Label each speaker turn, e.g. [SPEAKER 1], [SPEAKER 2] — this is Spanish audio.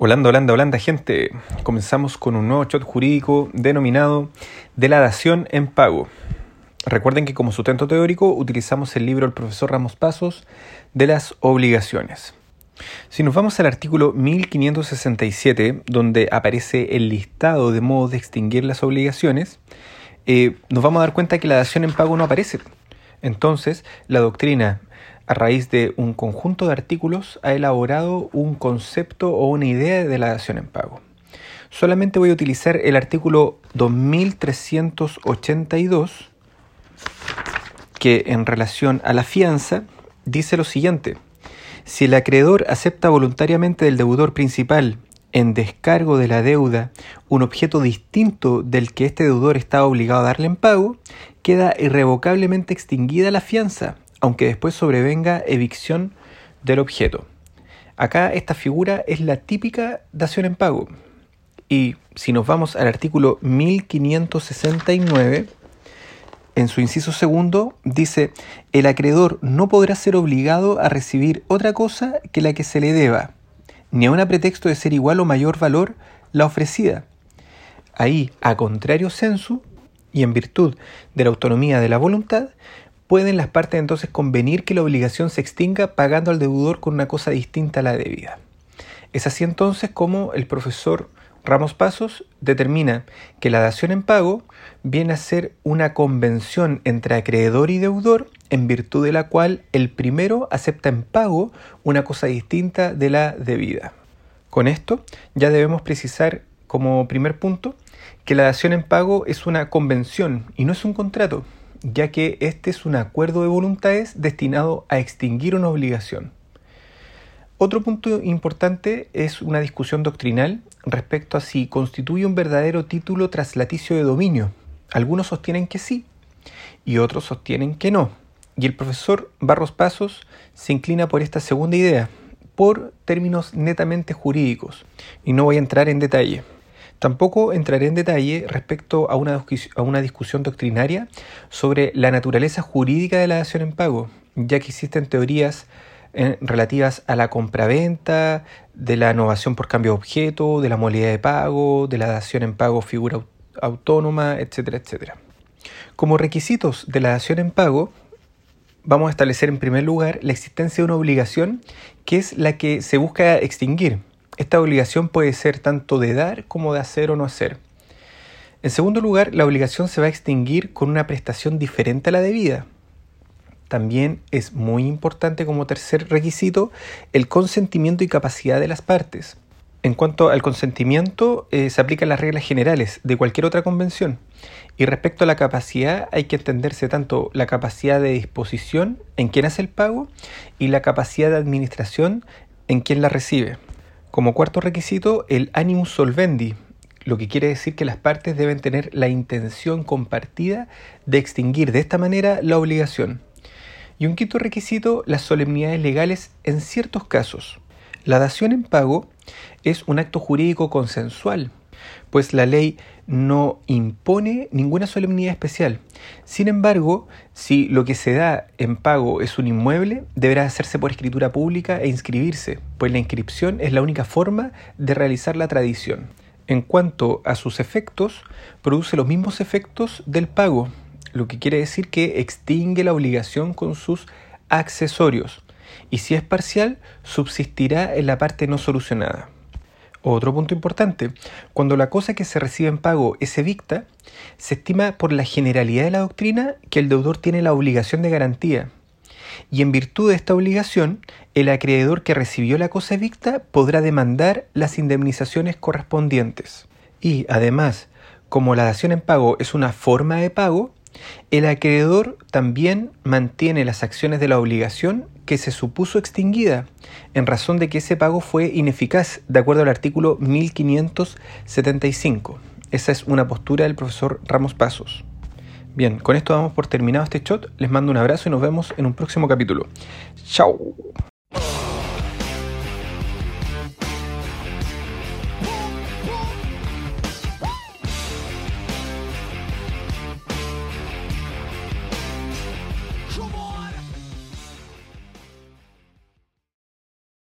[SPEAKER 1] Holanda, Holanda, Holanda, gente. Comenzamos con un nuevo shot jurídico denominado de la dación en pago. Recuerden que como sustento teórico utilizamos el libro del profesor Ramos Pasos de las obligaciones. Si nos vamos al artículo 1567, donde aparece el listado de modos de extinguir las obligaciones, eh, nos vamos a dar cuenta que la dación en pago no aparece. Entonces, la doctrina a raíz de un conjunto de artículos, ha elaborado un concepto o una idea de la dación en pago. Solamente voy a utilizar el artículo 2382, que en relación a la fianza dice lo siguiente. Si el acreedor acepta voluntariamente del deudor principal en descargo de la deuda un objeto distinto del que este deudor está obligado a darle en pago, queda irrevocablemente extinguida la fianza aunque después sobrevenga evicción del objeto. Acá esta figura es la típica dación en pago. Y si nos vamos al artículo 1569, en su inciso segundo dice, el acreedor no podrá ser obligado a recibir otra cosa que la que se le deba, ni a un pretexto de ser igual o mayor valor la ofrecida. Ahí, a contrario censu, y en virtud de la autonomía de la voluntad, pueden las partes entonces convenir que la obligación se extinga pagando al deudor con una cosa distinta a la debida. Es así entonces como el profesor Ramos Pasos determina que la dación en pago viene a ser una convención entre acreedor y deudor en virtud de la cual el primero acepta en pago una cosa distinta de la debida. Con esto ya debemos precisar como primer punto que la dación en pago es una convención y no es un contrato, ya que este es un acuerdo de voluntades destinado a extinguir una obligación. Otro punto importante es una discusión doctrinal respecto a si constituye un verdadero título traslaticio de dominio. Algunos sostienen que sí y otros sostienen que no. Y el profesor Barros Pasos se inclina por esta segunda idea, por términos netamente jurídicos, y no voy a entrar en detalle. Tampoco entraré en detalle respecto a una, a una discusión doctrinaria sobre la naturaleza jurídica de la dación en pago, ya que existen teorías eh, relativas a la compraventa, de la innovación por cambio de objeto, de la modalidad de pago, de la dación en pago figura autónoma, etcétera, etcétera. Como requisitos de la dación en pago, vamos a establecer en primer lugar la existencia de una obligación que es la que se busca extinguir, esta obligación puede ser tanto de dar como de hacer o no hacer. En segundo lugar, la obligación se va a extinguir con una prestación diferente a la debida. También es muy importante como tercer requisito el consentimiento y capacidad de las partes. En cuanto al consentimiento, eh, se aplican las reglas generales de cualquier otra convención. Y respecto a la capacidad, hay que entenderse tanto la capacidad de disposición en quien hace el pago y la capacidad de administración en quien la recibe. Como cuarto requisito, el animus solvendi, lo que quiere decir que las partes deben tener la intención compartida de extinguir de esta manera la obligación. Y un quinto requisito, las solemnidades legales en ciertos casos. La dación en pago es un acto jurídico consensual, pues la ley no impone ninguna solemnidad especial. Sin embargo, si lo que se da en pago es un inmueble, deberá hacerse por escritura pública e inscribirse, pues la inscripción es la única forma de realizar la tradición. En cuanto a sus efectos, produce los mismos efectos del pago, lo que quiere decir que extingue la obligación con sus accesorios, y si es parcial, subsistirá en la parte no solucionada. Otro punto importante, cuando la cosa que se recibe en pago es evicta, se estima por la generalidad de la doctrina que el deudor tiene la obligación de garantía. Y en virtud de esta obligación, el acreedor que recibió la cosa evicta podrá demandar las indemnizaciones correspondientes. Y además, como la dación en pago es una forma de pago, el acreedor también mantiene las acciones de la obligación que se supuso extinguida en razón de que ese pago fue ineficaz de acuerdo al artículo 1575. Esa es una postura del profesor Ramos Pasos. Bien, con esto damos por terminado este shot. Les mando un abrazo y nos vemos en un próximo capítulo. Chao.